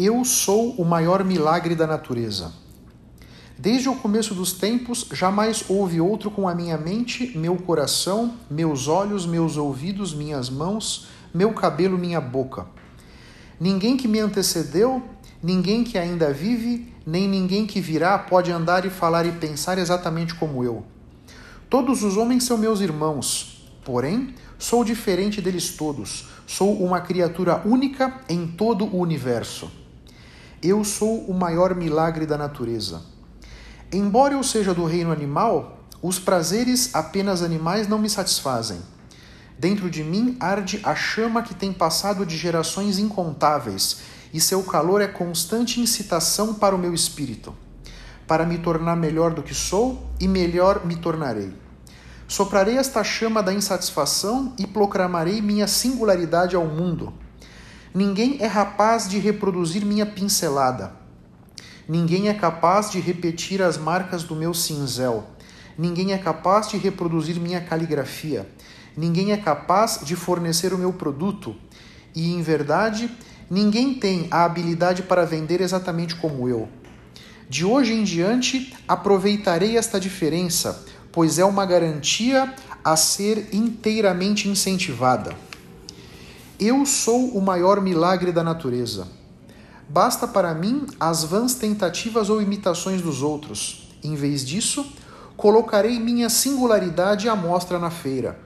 Eu sou o maior milagre da natureza. Desde o começo dos tempos, jamais houve outro com a minha mente, meu coração, meus olhos, meus ouvidos, minhas mãos, meu cabelo, minha boca. Ninguém que me antecedeu, ninguém que ainda vive, nem ninguém que virá pode andar e falar e pensar exatamente como eu. Todos os homens são meus irmãos, porém, sou diferente deles todos. Sou uma criatura única em todo o universo. Eu sou o maior milagre da natureza. Embora eu seja do reino animal, os prazeres apenas animais não me satisfazem. Dentro de mim arde a chama que tem passado de gerações incontáveis, e seu calor é constante incitação para o meu espírito, para me tornar melhor do que sou e melhor me tornarei. Soprarei esta chama da insatisfação e proclamarei minha singularidade ao mundo Ninguém é rapaz de reproduzir minha pincelada. Ninguém é capaz de repetir as marcas do meu cinzel. Ninguém é capaz de reproduzir minha caligrafia. Ninguém é capaz de fornecer o meu produto. E, em verdade, ninguém tem a habilidade para vender exatamente como eu. De hoje em diante, aproveitarei esta diferença, pois é uma garantia a ser inteiramente incentivada. Eu sou o maior milagre da natureza. Basta para mim as vãs tentativas ou imitações dos outros. Em vez disso, colocarei minha singularidade à mostra na feira.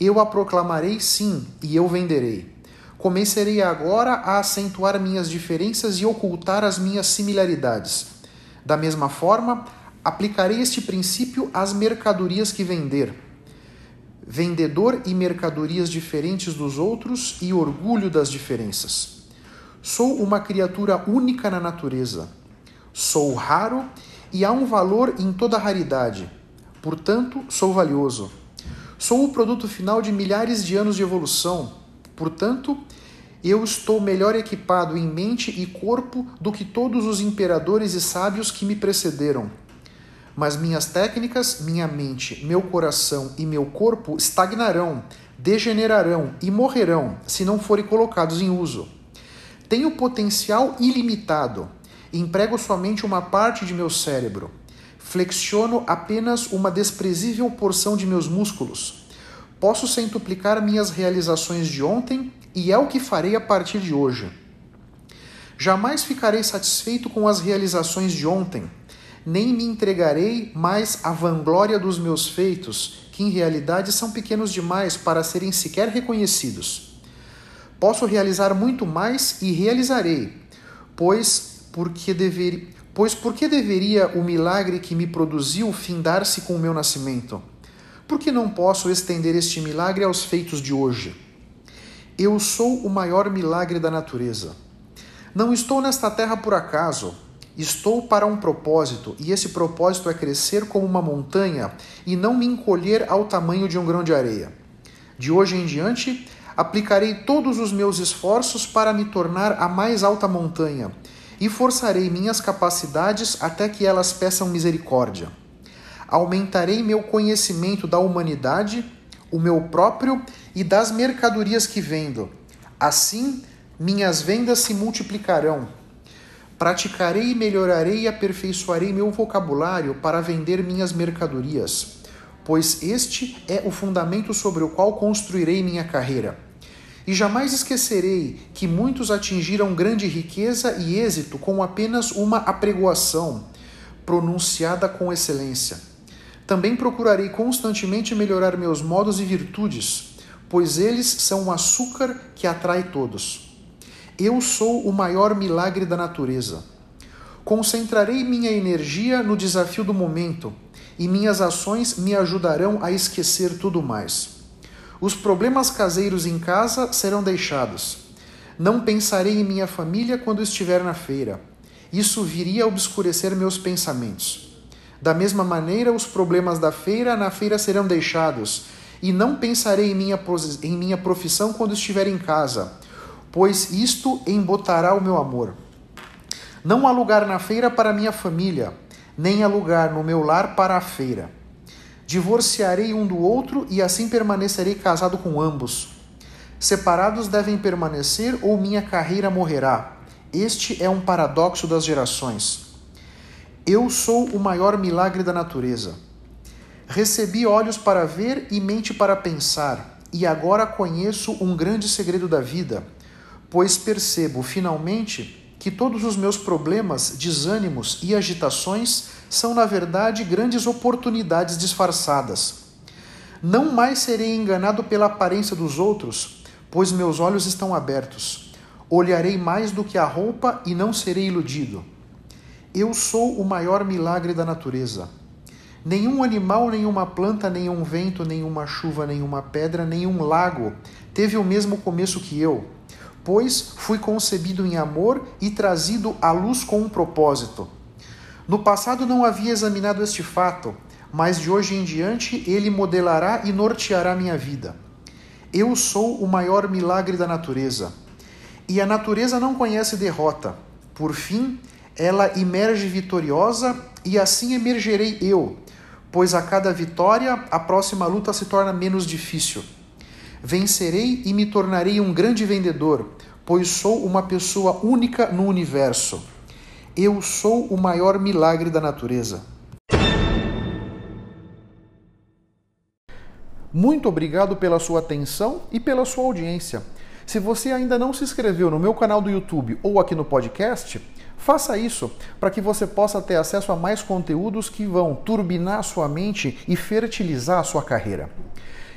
Eu a proclamarei sim, e eu venderei. Começarei agora a acentuar minhas diferenças e ocultar as minhas similaridades. Da mesma forma, aplicarei este princípio às mercadorias que vender vendedor e mercadorias diferentes dos outros e orgulho das diferenças. Sou uma criatura única na natureza. Sou raro e há um valor em toda raridade. Portanto, sou valioso. Sou o produto final de milhares de anos de evolução. Portanto, eu estou melhor equipado em mente e corpo do que todos os imperadores e sábios que me precederam mas minhas técnicas, minha mente, meu coração e meu corpo estagnarão, degenerarão e morrerão se não forem colocados em uso. Tenho potencial ilimitado, emprego somente uma parte de meu cérebro, flexiono apenas uma desprezível porção de meus músculos. Posso centuplicar minhas realizações de ontem e é o que farei a partir de hoje. Jamais ficarei satisfeito com as realizações de ontem nem me entregarei mais à vanglória dos meus feitos, que em realidade são pequenos demais para serem sequer reconhecidos. Posso realizar muito mais e realizarei, pois porque dever, pois por que deveria o milagre que me produziu findar-se com o meu nascimento? Por que não posso estender este milagre aos feitos de hoje? Eu sou o maior milagre da natureza. Não estou nesta terra por acaso, Estou para um propósito, e esse propósito é crescer como uma montanha e não me encolher ao tamanho de um grão de areia. De hoje em diante, aplicarei todos os meus esforços para me tornar a mais alta montanha, e forçarei minhas capacidades até que elas peçam misericórdia. Aumentarei meu conhecimento da humanidade, o meu próprio e das mercadorias que vendo. Assim, minhas vendas se multiplicarão. Praticarei, melhorarei e aperfeiçoarei meu vocabulário para vender minhas mercadorias, pois este é o fundamento sobre o qual construirei minha carreira. E jamais esquecerei que muitos atingiram grande riqueza e êxito com apenas uma apregoação, pronunciada com excelência. Também procurarei constantemente melhorar meus modos e virtudes, pois eles são o açúcar que atrai todos. Eu sou o maior milagre da natureza. Concentrarei minha energia no desafio do momento, e minhas ações me ajudarão a esquecer tudo mais. Os problemas caseiros em casa serão deixados. Não pensarei em minha família quando estiver na feira. Isso viria a obscurecer meus pensamentos. Da mesma maneira, os problemas da feira na feira serão deixados, e não pensarei em minha, em minha profissão quando estiver em casa, pois isto embotará o meu amor. Não há lugar na feira para minha família, nem há lugar no meu lar para a feira. Divorciarei um do outro e assim permanecerei casado com ambos. Separados devem permanecer ou minha carreira morrerá. Este é um paradoxo das gerações. Eu sou o maior milagre da natureza. Recebi olhos para ver e mente para pensar, e agora conheço um grande segredo da vida, pois percebo finalmente que todos os meus problemas, desânimos e agitações são, na verdade, grandes oportunidades disfarçadas. Não mais serei enganado pela aparência dos outros, pois meus olhos estão abertos. Olharei mais do que a roupa e não serei iludido. Eu sou o maior milagre da natureza. Nenhum animal, nenhuma planta, nenhum vento, nenhuma chuva, nenhuma pedra, nenhum lago teve o mesmo começo que eu pois fui concebido em amor e trazido à luz com um propósito. No passado não havia examinado este fato, mas de hoje em diante ele modelará e norteará minha vida. Eu sou o maior milagre da natureza. E a natureza não conhece derrota. Por fim, ela emerge vitoriosa e assim emergerei eu, pois a cada vitória a próxima luta se torna menos difícil. Vencerei e me tornarei um grande vendedor, pois sou uma pessoa única no universo. Eu sou o maior milagre da natureza. Muito obrigado pela sua atenção e pela sua audiência. Se você ainda não se inscreveu no meu canal do YouTube ou aqui no podcast, faça isso para que você possa ter acesso a mais conteúdos que vão turbinar sua mente e fertilizar a sua carreira.